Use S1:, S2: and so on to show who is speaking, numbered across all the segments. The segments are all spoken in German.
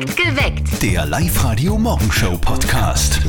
S1: Geweckt.
S2: Der Live-Radio-Morgenshow-Podcast.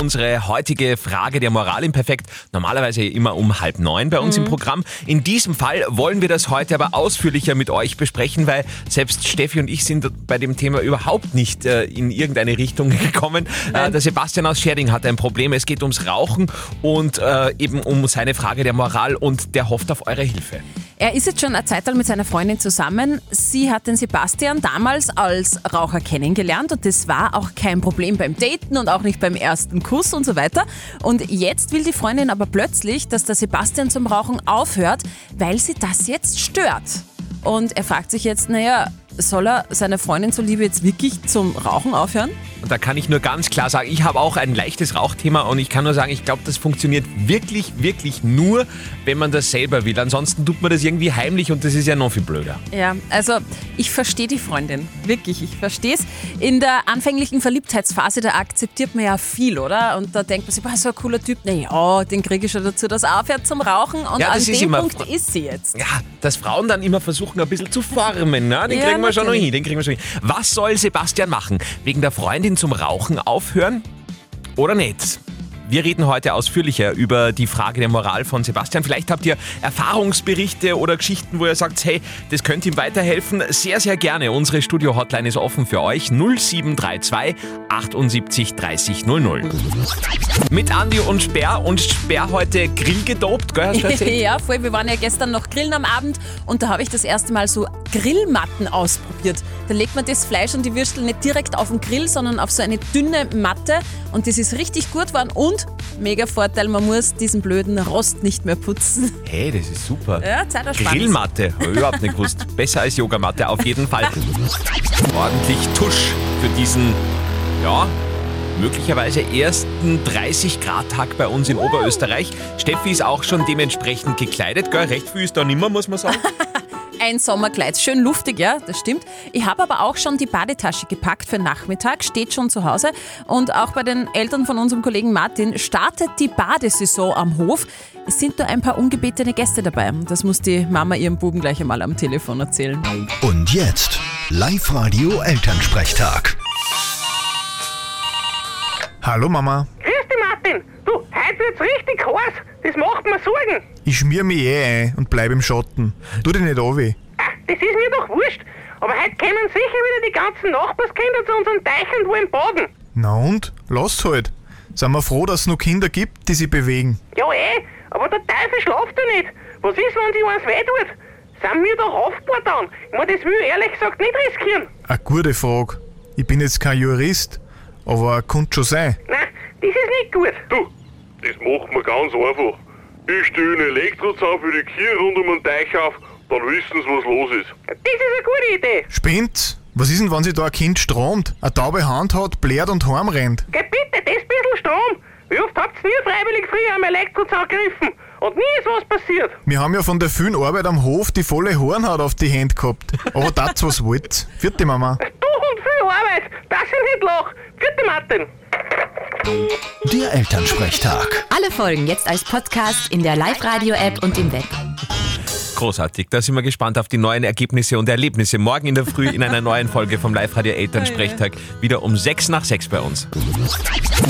S3: Unsere heutige Frage der Moral im Perfekt, normalerweise immer um halb neun bei uns im Programm. In diesem Fall wollen wir das heute aber ausführlicher mit euch besprechen, weil selbst Steffi und ich sind bei dem Thema überhaupt nicht äh, in irgendeine Richtung gekommen. Äh, der Sebastian aus Scherding hat ein Problem. Es geht ums Rauchen und äh, eben um seine Frage der Moral und der hofft auf eure Hilfe.
S4: Er ist jetzt schon eine Zeit lang mit seiner Freundin zusammen. Sie hat den Sebastian damals als Raucher kennengelernt und das war auch kein Problem beim Daten und auch nicht beim ersten Kuss und so weiter. Und jetzt will die Freundin aber plötzlich, dass der Sebastian zum Rauchen aufhört, weil sie das jetzt stört. Und er fragt sich jetzt, naja, soll er seiner Freundin zuliebe jetzt wirklich zum Rauchen aufhören?
S3: Da kann ich nur ganz klar sagen, ich habe auch ein leichtes Rauchthema und ich kann nur sagen, ich glaube, das funktioniert wirklich, wirklich nur, wenn man das selber will. Ansonsten tut man das irgendwie heimlich und das ist ja noch viel blöder.
S4: Ja, also ich verstehe die Freundin. Wirklich, ich verstehe es. In der anfänglichen Verliebtheitsphase, da akzeptiert man ja viel, oder? Und da denkt man sich, boah, so ein cooler Typ, naja, den kriege ich schon dazu, dass er aufhört zum Rauchen. Und
S3: Ja,
S4: an dem Punkt ist sie jetzt.
S3: Ja, dass Frauen dann immer versuchen, ein bisschen zu formen. Ne? Den
S4: Ja,
S3: kriegen wir schon noch hin. Den kriegen wir schon hin. Was soll Sebastian machen? Wegen der Freundin zum Rauchen aufhören oder nicht? Wir reden heute ausführlicher über die Frage der Moral von Sebastian. Vielleicht habt ihr Erfahrungsberichte oder Geschichten, wo ihr sagt, hey, das könnte ihm weiterhelfen. Sehr, sehr gerne. Unsere Studio-Hotline ist offen für euch. 0732 78 30 00. Mit Andi und Sperr und Sperr heute Grill gedopt, gell? Hast du
S4: ja, voll. Wir waren ja gestern noch grillen am Abend und da habe ich das erste Mal so Grillmatten ausprobiert. Da legt man das Fleisch und die Würstel nicht direkt auf den Grill, sondern auf so eine dünne Matte und das ist richtig gut geworden und mega Vorteil, man muss diesen blöden Rost nicht mehr putzen.
S3: Hey, das ist super.
S4: Ja, Zeitersparnis.
S3: Grillmatte, hab ich überhaupt nicht gewusst. Besser als Yogamatte, auf jeden Fall. Ordentlich Tusch für diesen, ja, möglicherweise ersten 30-Grad-Tag bei uns in Oberösterreich. Steffi ist auch schon dementsprechend gekleidet, gell? Recht viel ist da nimmer, muss man sagen.
S4: Ein Sommerkleid, schön luftig, ja, das stimmt. Ich habe aber auch schon die Badetasche gepackt für Nachmittag, steht schon zu Hause. Und auch bei den Eltern von unserem Kollegen Martin startet die Badesaison am Hof. Es sind nur ein paar ungebetene Gäste dabei. Das muss die Mama ihrem Buben gleich einmal am Telefon erzählen.
S2: Und jetzt Live-Radio Elternsprechtag.
S5: Hallo Mama,
S6: Grüß dich, Martin. Du, heute wird's richtig heiß. Das macht mir Sorgen.
S5: Ich schmier mich eh ein und bleib im Schatten. Tu dich nicht an.
S6: Ah, das ist mir doch wurscht. Aber heute kommen sicher wieder die ganzen Nachbarskinder zu unseren Teich und wollen baden.
S5: Na und? Lass halt. Sind wir froh, dass es noch Kinder gibt, die sich bewegen.
S6: Ja eh, aber der Teufel schlaft ja nicht. Was ist, wenn sich eins weh tut? Sind wir da haftbar dann? Ich mein, das will ich ehrlich gesagt nicht riskieren.
S5: Eine gute Frage. Ich bin jetzt kein Jurist, aber könnte schon sein.
S6: Nein, das ist nicht gut.
S7: Du, das macht man ganz einfach. Ich stelle einen Elektrozaun für die Kühe rund um den Teich auf, dann wissen sie, was los ist.
S6: Das ist eine gute Idee.
S5: Spinnt? Was ist denn, wenn sich da ein Kind stromt, eine taube Hand hat, blärt und heimrennt?
S6: Geh bitte, das bisschen Strom. Wie oft habt ihr nie freiwillig früher am Elektrozaun gegriffen? Und nie ist was passiert.
S5: Wir haben ja von der vielen Arbeit am Hof die volle Hornhaut auf die Hände gehabt. Aber das was wollt. Vierte Mama.
S6: Du und viel Arbeit, dass ich nicht lach. Gute Martin.
S2: Der Elternsprechtag.
S1: Alle Folgen jetzt als Podcast in der Live-Radio-App und im Web.
S3: Großartig, da sind wir gespannt auf die neuen Ergebnisse und Erlebnisse. Morgen in der Früh in einer neuen Folge vom Live-Radio Elternsprechtag. Wieder um 6 nach 6 bei uns.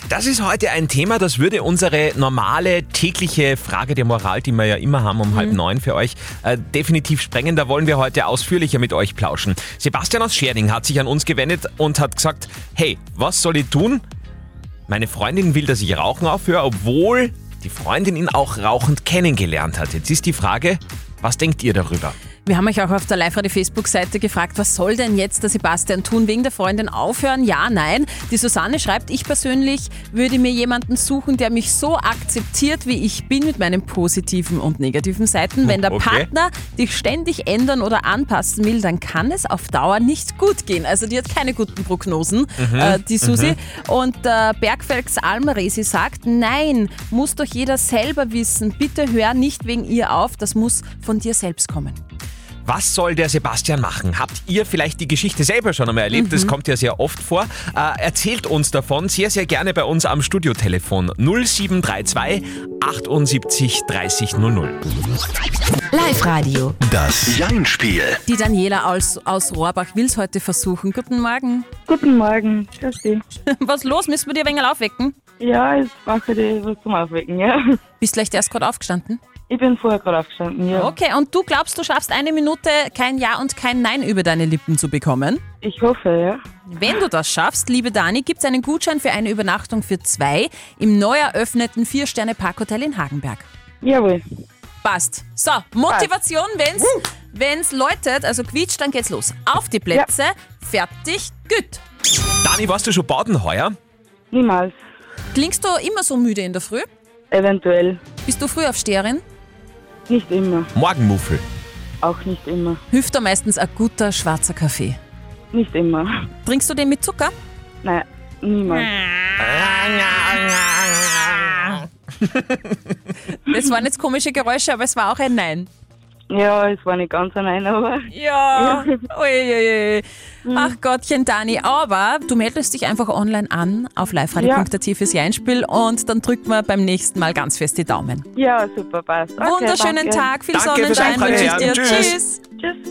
S3: Das ist heute ein Thema, das würde unsere normale tägliche Frage der Moral, die wir ja immer haben um halb neun für euch, äh, definitiv sprengen. Da wollen wir heute ausführlicher mit euch plauschen. Sebastian aus Scherding hat sich an uns gewendet und hat gesagt, hey, was soll ich tun? Meine Freundin will, dass ich Rauchen aufhöre, obwohl die Freundin ihn auch rauchend kennengelernt hat. Jetzt ist die Frage, was denkt ihr darüber?
S4: Wir haben euch auch auf der Live-Radio-Facebook-Seite gefragt, was soll denn jetzt der Sebastian tun? Wegen der Freundin aufhören? Ja, nein. Die Susanne schreibt, ich persönlich würde mir jemanden suchen, der mich so akzeptiert, wie ich bin, mit meinen positiven und negativen Seiten. Wenn der
S3: Okay.
S4: Partner dich ständig ändern oder anpassen will, dann kann es auf Dauer nicht gut gehen. Also die hat keine guten Prognosen, äh, die Susi. Und der Bergfelgs Almaresi sagt, nein, muss doch jeder selber wissen. Bitte hör nicht wegen ihr auf, das muss von dir selbst kommen.
S3: Was soll der Sebastian machen? Habt ihr vielleicht die Geschichte selber schon einmal erlebt? Das kommt ja sehr oft vor. Äh, erzählt uns davon sehr, sehr gerne bei uns am Studiotelefon 0732 78 30 00.
S1: Live-Radio.
S2: Das Jein-Spiel.
S4: Die Daniela aus, aus Rohrbach will es heute versuchen. Guten Morgen.
S8: Guten Morgen, grüß dich.
S4: Was los? Müssen wir dir ein wenig aufwecken?
S8: Ja, ich brauche dich was zum Aufwecken, ja.
S4: Bist vielleicht erst gerade aufgestanden?
S8: Ich bin vorher gerade aufgestanden, ja.
S4: Okay, und du glaubst, du schaffst eine Minute kein Ja und kein Nein über deine Lippen zu bekommen?
S8: Ich hoffe, ja.
S4: Wenn du das schaffst, liebe Dani, gibt es einen Gutschein für eine Übernachtung für zwei im neu eröffneten Vier-Sterne-Parkhotel in Hagenberg.
S8: Jawohl.
S4: Passt. So, Motivation, wenn's, wenn's läutet, also quietscht, dann geht's los. Auf die Plätze, fertig, gut.
S3: Dani, warst du schon baden heuer?
S8: Niemals.
S4: Klingst du immer so müde in der Früh?
S8: Eventuell.
S4: Bist du Frühaufsteherin?
S8: Nicht immer.
S3: Morgenmuffel.
S8: Auch nicht immer.
S4: Hilft da meistens ein guter schwarzer Kaffee.
S8: Nicht immer.
S4: Trinkst du den mit Zucker?
S8: Nein, niemals.
S4: Das waren jetzt komische Geräusche, aber es war auch ein Nein.
S8: Ja, es war nicht ganz allein, aber
S4: Ja, uiuiui. Ach Gottchen, Dani. Aber du meldest dich einfach online an auf liveradio.at fürs Einspiel und dann drückt man beim nächsten Mal ganz fest die Daumen.
S8: ja, super, passt. Okay,
S4: Wunderschönen
S8: danke.
S4: Tag, viel
S3: Danke fürs
S4: Sonnenschein wünsche ich dir. Tschüss.
S8: Tschüss.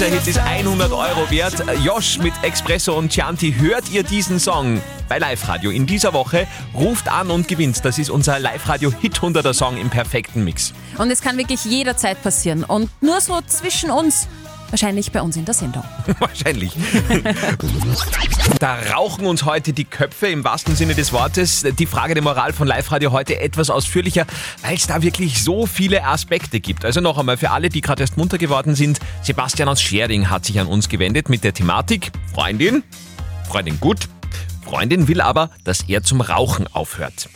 S3: Dieser Hit ist 100 Euro wert. Josh mit Expresso und Chianti, hört ihr diesen Song bei Live Radio in dieser Woche? Ruft an und gewinnt. Das ist unser Live Radio Hit 100er Song im perfekten Mix.
S4: Und es kann wirklich jederzeit passieren. Und nur so zwischen uns, wahrscheinlich bei uns in der Sendung.
S3: Wahrscheinlich. da rauchen uns heute die Köpfe im wahrsten Sinne des Wortes. Die Frage der Moral von Live Radio heute etwas ausführlicher, weil es da wirklich so viele Aspekte gibt. Also noch einmal für alle, die gerade erst munter geworden sind. Sebastian aus Schering hat sich an uns gewendet mit der Thematik Freundin, Freundin gut, Freundin will aber, dass er zum Rauchen aufhört.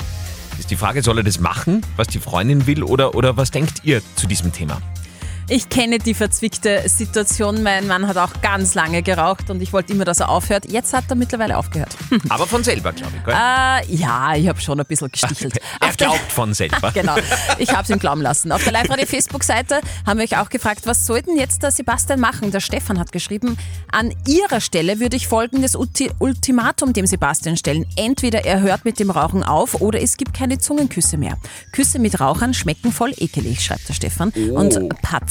S3: Ist die Frage, soll er das machen, was die Freundin will, oder, oder was denkt ihr zu diesem Thema?
S4: Ich kenne die verzwickte Situation. Mein Mann hat auch ganz lange geraucht und ich wollte immer, dass er aufhört. Jetzt hat er mittlerweile aufgehört.
S3: Aber von selber, glaube ich. Gell?
S4: Äh, ja, ich habe schon ein bisschen gestichelt.
S3: er
S4: Auf der-
S3: glaubt von selber.
S4: Genau, ich habe es ihm glauben lassen. Auf der Live-Radio-Facebook-Seite haben wir euch auch gefragt, was sollten jetzt der Sebastian machen? Der Stefan hat geschrieben, an ihrer Stelle würde ich folgendes Ulti Ultimatum dem Sebastian stellen. Entweder er hört mit dem Rauchen auf oder es gibt keine Zungenküsse mehr. Küsse mit Rauchern schmecken voll ekelig, schreibt der Stefan. Und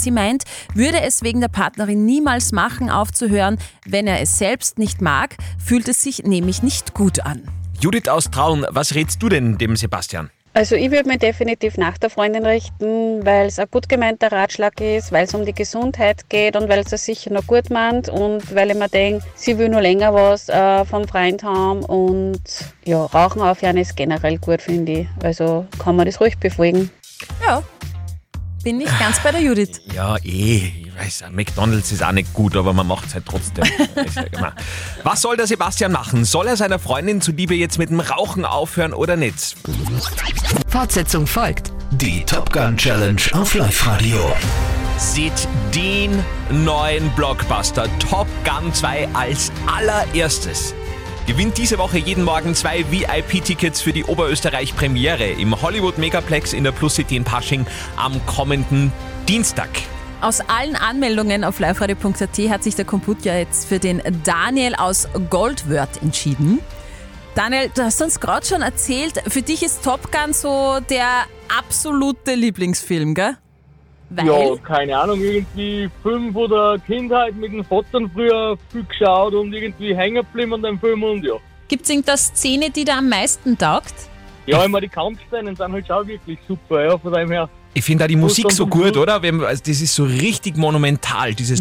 S4: Patzi meint, würde es wegen der Partnerin niemals machen, aufzuhören, wenn er es selbst nicht mag, fühlt es sich nämlich nicht gut an.
S3: Judith aus Traun, was rätst du denn dem Sebastian?
S9: Also ich würde mich definitiv nach der Freundin richten, weil es ein gut gemeinter Ratschlag ist, weil es um die Gesundheit geht und weil es es sicher noch gut meint und weil ich mir denke, sie will nur länger was äh, vom Freund haben und ja, Rauchen aufhören ist generell gut, finde ich. Also kann man das ruhig befolgen.
S4: Ja, bin ich ganz bei der Judith.
S3: Ja, eh, ich weiß, McDonalds ist auch nicht gut, aber man macht es halt trotzdem. Was soll der Sebastian machen? Soll er seiner Freundin zuliebe jetzt mit dem Rauchen aufhören oder nicht?
S1: Fortsetzung folgt.
S2: Die Top Gun Challenge auf Live-Radio.
S3: Seht den neuen Blockbuster Top Gun 2 als allererstes. Gewinnt diese Woche jeden Morgen zwei VIP-Tickets für die Oberösterreich-Premiere im Hollywood Megaplex in der Plus City in Pasching am kommenden Dienstag.
S4: Aus allen Anmeldungen auf liveradio.at hat sich der Computer jetzt für den Daniel aus Goldwörth entschieden. Daniel, du hast uns gerade schon erzählt, für dich ist Top Gun so der absolute Lieblingsfilm, gell? Weil?
S10: Ja, keine Ahnung, irgendwie Film von der Kindheit mit den Vater früher viel geschaut und irgendwie hängen geblieben an dem Film und ja.
S4: Gibt es irgendeine Szene, die dir am meisten taugt?
S10: Ja, immer die Kampfszenen sind halt schon wirklich super, ja, von dem her.
S3: Ich finde da die Musik so gut, oder? Also Das ist so richtig monumental, dieses.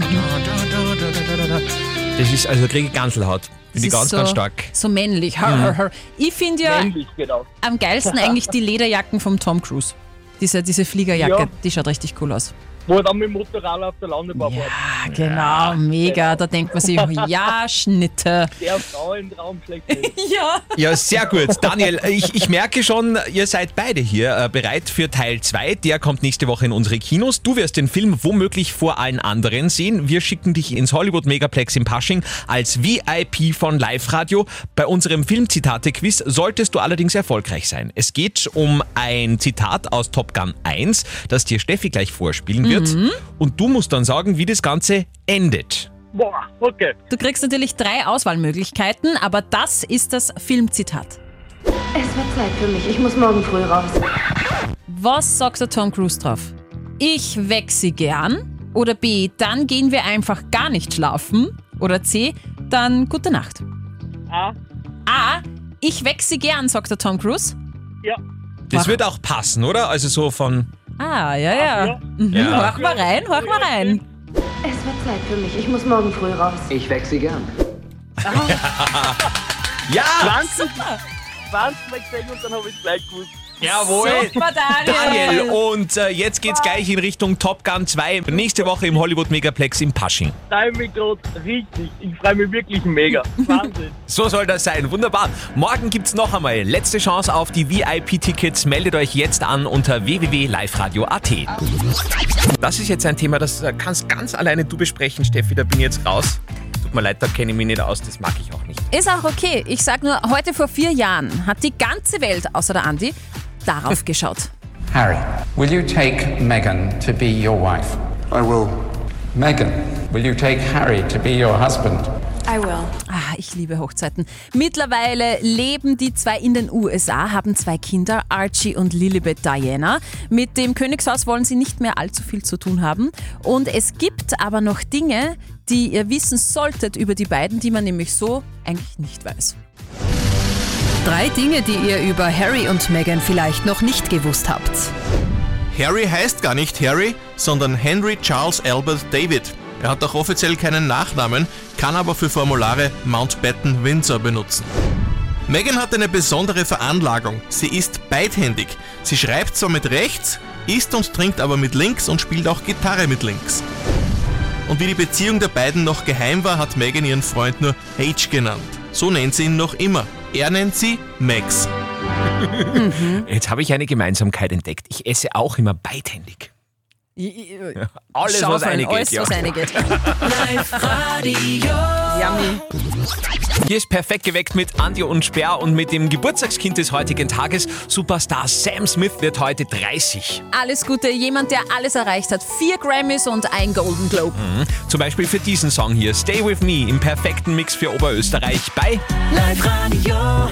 S3: Das ist, also kriege ich Ganselhaut. Finde ich ganz,
S4: so,
S3: ganz stark.
S4: So männlich. Har, har, har. Ich finde ja
S10: Männlich, genau.
S4: am geilsten eigentlich die Lederjacken vom Tom Cruise. Diese, diese Fliegerjacke,
S10: Ja.
S4: die schaut richtig cool aus.
S10: Wo er dann mit dem Motorrad auf der Landebahn war.
S4: genau, mega. Da denkt man sich, ja, Schnitte.
S10: Der Frauentraum schlechthin.
S4: Ja.
S3: Ja, sehr gut. Daniel, ich, ich merke schon, ihr seid beide hier äh, bereit für Teil 2. Der kommt nächste Woche in unsere Kinos. Du wirst den Film womöglich vor allen anderen sehen. Wir schicken dich ins Hollywood Megaplex in Pasching als VIP von Live Radio. Bei unserem Filmzitate-Quiz solltest du allerdings erfolgreich sein. Es geht um ein Zitat aus Top Gun 1, das dir Steffi gleich vorspielen wird. Und du musst dann sagen, wie das Ganze endet.
S10: Boah, okay.
S4: Du kriegst natürlich drei Auswahlmöglichkeiten, aber das ist das Filmzitat.
S11: Es wird Zeit für mich. Ich muss morgen früh raus.
S4: Was sagt der Tom Cruise drauf? Ich weck sie gern. Oder B, dann gehen wir einfach gar nicht schlafen. Oder C, dann gute Nacht.
S10: A.
S4: A, ich weck sie gern, sagt der Tom Cruise.
S10: Ja.
S3: Das wird auch passen, oder? Also so von.
S4: Ah, ja, ja.
S10: ja.
S4: Mhm.
S3: Ja.
S4: Horch mal rein, horch mal rein.
S11: Es wird Zeit für mich. Ich muss morgen früh raus.
S12: Ich weck sie gern.
S3: Ja!
S10: 20, 20 Mal gesehen und dann habe ich gleich gewusst.
S3: Jawohl!
S4: Super, Daniel.
S3: Daniel, und äh, jetzt geht's gleich in Richtung Top Gun 2. Nächste Woche im Hollywood Megaplex in Pasching.
S10: Mich gerade richtig. Ich freue mich wirklich mega. Wahnsinn.
S3: So soll das sein. Wunderbar. Morgen gibt's noch einmal letzte Chance auf die VIP-Tickets. Meldet euch jetzt an unter www.liveradio.at. Das ist jetzt ein Thema, das äh, kannst ganz alleine du besprechen, Steffi. Da bin ich jetzt raus. Tut mir leid, da kenne ich mich nicht aus. Das mag ich auch nicht.
S4: Ist auch okay. Ich sag nur, heute vor vier Jahren hat die ganze Welt, außer der Andi, darauf geschaut.
S12: Harry, will you take Meghan to be your wife?
S13: I will.
S12: Meghan, will you take Harry to be your husband?
S11: I will.
S4: Ah, ich liebe Hochzeiten. Mittlerweile leben die zwei in den USA, haben zwei Kinder, Archie und Lilibet Diana. Mit dem Königshaus wollen sie nicht mehr allzu viel zu tun haben. Und es gibt aber noch Dinge, die ihr wissen solltet über die beiden, die man nämlich so eigentlich nicht weiß.
S1: Drei Dinge, die ihr über Harry und Meghan vielleicht noch nicht gewusst habt.
S14: Harry heißt gar nicht Harry, sondern Henry Charles Albert David. Er hat auch offiziell keinen Nachnamen, kann aber für Formulare Mountbatten Windsor benutzen. Meghan hat eine besondere Veranlagung. Sie ist beidhändig. Sie schreibt zwar mit rechts, isst und trinkt aber mit links und spielt auch Gitarre mit links. Und wie die Beziehung der beiden noch geheim war, hat Meghan ihren Freund nur H genannt. So nennt sie ihn noch immer. Er nennt sie Max.
S3: Jetzt habe ich eine Gemeinsamkeit entdeckt. Ich esse auch immer beidhändig. Alles,
S4: Schau
S3: was
S4: fein,
S3: eine geht.
S4: alles,
S3: Ja.
S4: was eine geht.
S1: Live-Radio.
S4: Yummy.
S3: Hier ist perfekt geweckt mit Andi und Sperr und mit dem Geburtstagskind des heutigen Tages. Superstar Sam Smith wird heute 30.
S4: Alles Gute, jemand, der alles erreicht hat. Vier Grammys und ein Golden Globe.
S3: Mhm. Zum Beispiel für diesen Song hier, Stay With Me, im perfekten Mix für Oberösterreich bei
S1: Live-Radio.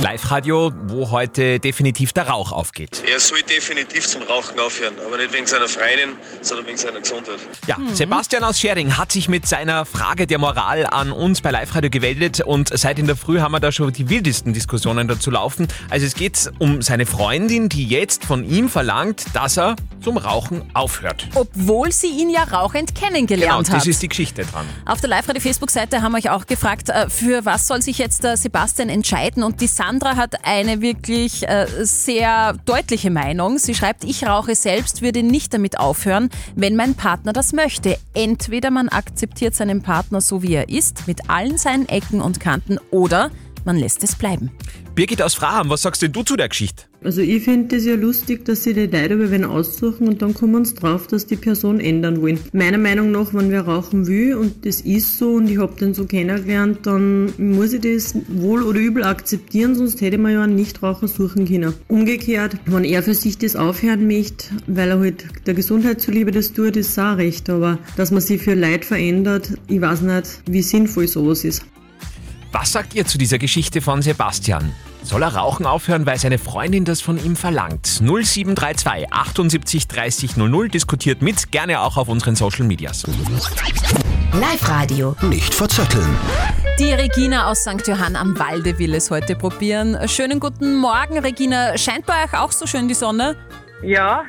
S3: Live-Radio, wo heute definitiv der Rauch aufgeht.
S15: Er soll definitiv zum Rauchen aufhören, aber nicht wegen seiner Freundin, sondern wegen seiner Gesundheit.
S3: Ja, Sebastian aus Schering hat sich mit seiner Frage der Moral an uns bei Live-Radio gemeldet und seit in der Früh haben wir da schon die wildesten Diskussionen dazu laufen. Also es geht um seine Freundin, die jetzt von ihm verlangt, dass er zum Rauchen aufhört.
S4: Obwohl sie ihn ja rauchend
S3: Genau,
S4: kennengelernt
S3: das
S4: hat.
S3: ist die Geschichte dran.
S4: Auf der Live-Radio-Facebook-Seite haben wir euch auch gefragt, äh, für was soll sich jetzt der Sebastian entscheiden? Und die Sandra hat eine wirklich äh, sehr deutliche Meinung. Sie schreibt, ich rauche selbst, würde nicht damit aufhören, wenn mein Partner das möchte. Entweder man akzeptiert seinen Partner so, wie er ist, mit allen seinen Ecken und Kanten, oder man lässt es bleiben.
S3: Birgit aus Fraham, was sagst denn du zu der Geschichte?
S16: Also ich finde es ja lustig, dass sie die Leute über wen aussuchen und dann kommen sie drauf, dass die Person ändern wollen. Meiner Meinung nach, wenn wer rauchen will und das ist so und ich habe den so kennengelernt, dann muss ich das wohl oder übel akzeptieren, sonst hätte man ja einen Nichtraucher suchen können. Umgekehrt, wenn er für sich das aufhören möchte, weil er halt der Gesundheit zuliebe das tut, ist auch recht, aber dass man sich für Leid verändert, ich weiß nicht, wie sinnvoll sowas ist.
S3: Was sagt ihr zu dieser Geschichte von Sebastian? Soll er rauchen aufhören, weil seine Freundin das von ihm verlangt? 0732 78 30 00 diskutiert mit, gerne auch auf unseren Social Medias.
S1: Live-Radio.
S2: Nicht verzetteln.
S4: Die Regina aus St. Johann am Walde will es heute probieren. Schönen guten Morgen, Regina. Scheint bei euch auch so schön die Sonne?
S8: Ja.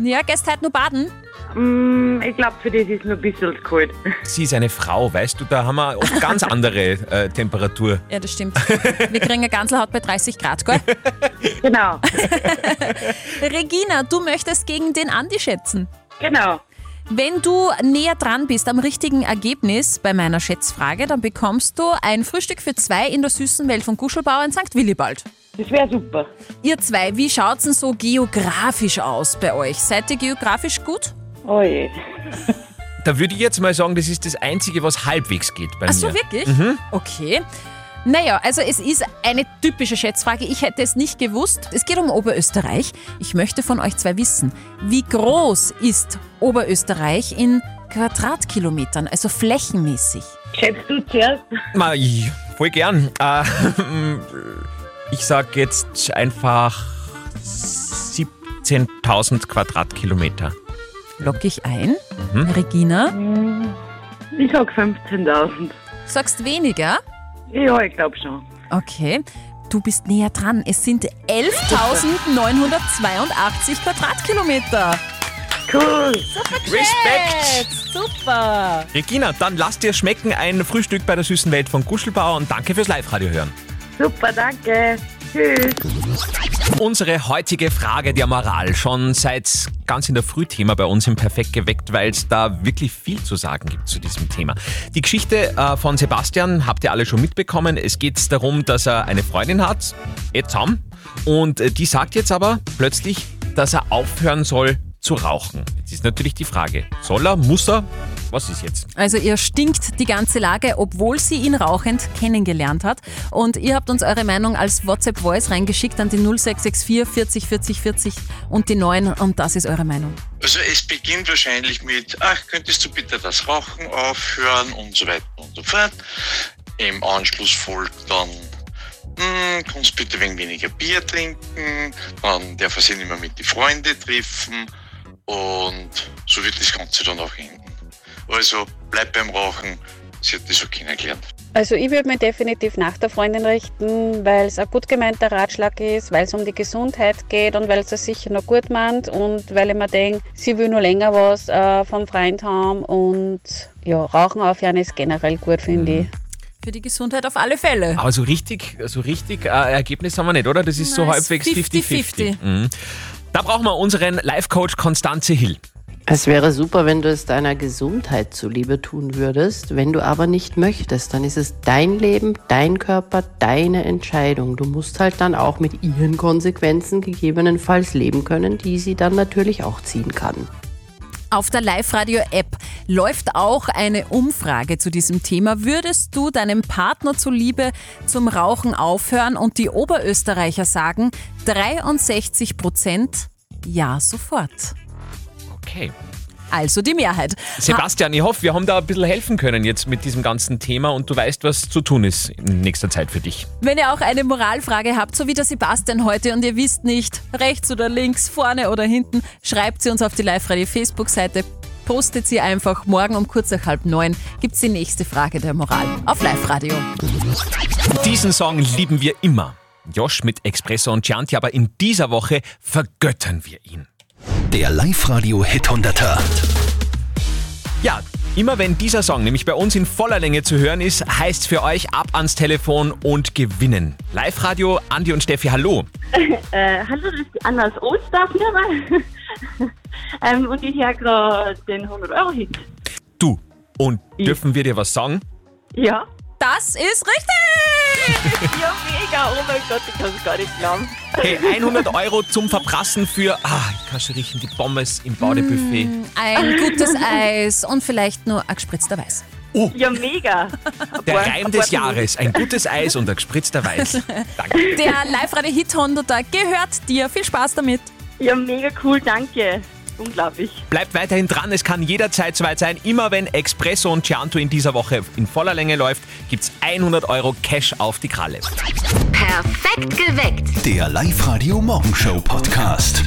S4: Ja, gehst heute nur baden?
S8: Mm, ich glaube, für das ist noch ein bisschen kalt.
S3: Sie ist eine Frau, weißt du, da haben wir oft ganz andere äh, Temperatur.
S4: Ja, das stimmt. Wir kriegen eine Ganzelhaut bei 30 Grad, gell?
S8: Genau.
S4: Regina, du möchtest gegen den Andi schätzen.
S8: Genau.
S4: Wenn du näher dran bist am richtigen Ergebnis bei meiner Schätzfrage, dann bekommst du ein Frühstück für zwei in der süßen Welt von Guschelbauer in St. Willibald.
S8: Das wäre super.
S4: Ihr zwei, wie schaut's denn so geografisch aus bei euch? Seid ihr geografisch gut?
S8: Oh je.
S3: Da würde ich jetzt mal sagen, das ist das Einzige, was halbwegs geht bei
S4: Ach
S3: mir.
S4: so, wirklich?
S3: Mhm.
S4: Okay. Naja, also es ist eine typische Schätzfrage. Ich hätte es nicht gewusst. Es geht um Oberösterreich. Ich möchte von euch zwei wissen, wie groß ist Oberösterreich in Quadratkilometern, also flächenmäßig?
S8: Schätzt du zuerst?
S3: Ich, voll gern. Äh, ich sag jetzt einfach 17.000 Quadratkilometer.
S4: Lock ich ein.
S3: Mhm.
S4: Regina,
S8: Ich sag 15.000.
S4: sagst weniger?
S8: Ja, ich glaube schon.
S4: Okay. Du bist näher dran. Es sind 11.982 Quadratkilometer.
S8: Cool.
S4: Super
S3: Respekt.
S4: Super.
S3: Regina, dann lass dir schmecken ein Frühstück bei der süßen Welt von Guschelbauer und danke fürs Live-Radio hören.
S8: Super, danke. Tschüss.
S3: Unsere heutige Frage der Moral schon seit ganz in der Frühthema bei uns im Perfekt geweckt, weil es da wirklich viel zu sagen gibt zu diesem Thema. Die Geschichte äh, von Sebastian habt ihr alle schon mitbekommen. Es geht darum, dass er eine Freundin hat, jetzt haben, und äh, die sagt jetzt aber plötzlich, dass er aufhören soll zu rauchen. Jetzt ist natürlich die Frage, soll er, muss er, was ist jetzt?
S4: Also ihr stinkt die ganze Lage, obwohl sie ihn rauchend kennengelernt hat. Und ihr habt uns eure Meinung als WhatsApp-Voice reingeschickt an die 0664 40 40 40 und die 9 und das ist eure Meinung.
S13: Also es beginnt wahrscheinlich mit, ach, könntest du bitte das Rauchen aufhören und so weiter und so fort. Im Anschluss folgt dann, hm, kannst bitte wegen weniger Bier trinken, dann darf er sich nicht mehr mit die Freunde treffen und so wird das Ganze dann auch enden. Also bleib beim Rauchen, sie hat das so kennengelernt.
S9: Also ich würde mich definitiv nach der Freundin richten, weil es ein gut gemeinter Ratschlag ist, weil es um die Gesundheit geht und weil es es sicher noch gut meint und weil ich mir denke, sie will noch länger was äh, vom Freund haben und ja, Rauchen aufhören ist generell gut, finde ich.
S4: Für die Gesundheit auf alle Fälle.
S3: Aber so richtig, so richtig äh, Ergebnis haben wir nicht, oder? Das ist so
S4: Nein,
S3: halbwegs
S4: 50-50.
S3: 50-50. Mhm. Da brauchen wir unseren Life-Coach Konstanze Hill.
S17: Es wäre super, wenn du es deiner Gesundheit zuliebe tun würdest. Wenn du aber nicht möchtest, dann ist es dein Leben, dein Körper, deine Entscheidung. Du musst halt dann auch mit ihren Konsequenzen gegebenenfalls leben können, die sie dann natürlich auch ziehen kann.
S4: Auf der Live-Radio-App läuft auch eine Umfrage zu diesem Thema. Würdest du deinem Partner zuliebe zum Rauchen aufhören? Und die Oberösterreicher sagen 63 Prozent ja sofort.
S3: Okay.
S4: Also die Mehrheit.
S3: Sebastian, ich hoffe, wir haben da ein bisschen helfen können jetzt mit diesem ganzen Thema und du weißt, was zu tun ist in nächster Zeit für dich.
S4: Wenn ihr auch eine Moralfrage habt, so wie der Sebastian heute und ihr wisst nicht, rechts oder links, vorne oder hinten, schreibt sie uns auf die Live-Radio Facebook-Seite, postet sie einfach. Morgen um kurz nach halb neun gibt es die nächste Frage der Moral auf Live-Radio.
S3: Diesen Song lieben wir immer. Josh mit Espresso und Chianti, aber in dieser Woche vergöttern wir ihn.
S2: Der Live-Radio Hit 100er.
S3: Ja, immer wenn dieser Song nämlich bei uns in voller Länge zu hören ist, heißt für euch ab ans Telefon und gewinnen. Live-Radio, Andi und Steffi, hallo.
S18: äh, hallo, das ist die Anna aus Osterfirma. ähm, und ich höre gerade den 100-Euro-Hit.
S3: Du, und dürfen wir dir was sagen?
S18: Ja.
S4: Das ist richtig!
S18: ja, mega. Oh mein Gott, ich kann es gar nicht glauben.
S3: Hey, 100 Euro zum Verprassen für, ah, ich kann schon riechen, die Pommes im Badebuffet.
S4: Ein gutes Eis und vielleicht nur ein gespritzter Weiß.
S3: Oh.
S18: Ja, mega.
S3: Der Reim des Jahres, ein gutes Eis und ein gespritzter Weiß. Danke.
S4: Der Live-Radio-Hit 100er gehört dir. Viel Spaß damit.
S18: Ja, mega cool, danke. Unglaublich.
S3: Bleibt weiterhin dran, es kann jederzeit soweit sein. Immer wenn Expresso und Chianto in dieser Woche in voller Länge läuft, gibt's 100 Euro Cash auf die Kralle.
S2: Perfekt geweckt. Der Live-Radio Morgenshow Podcast.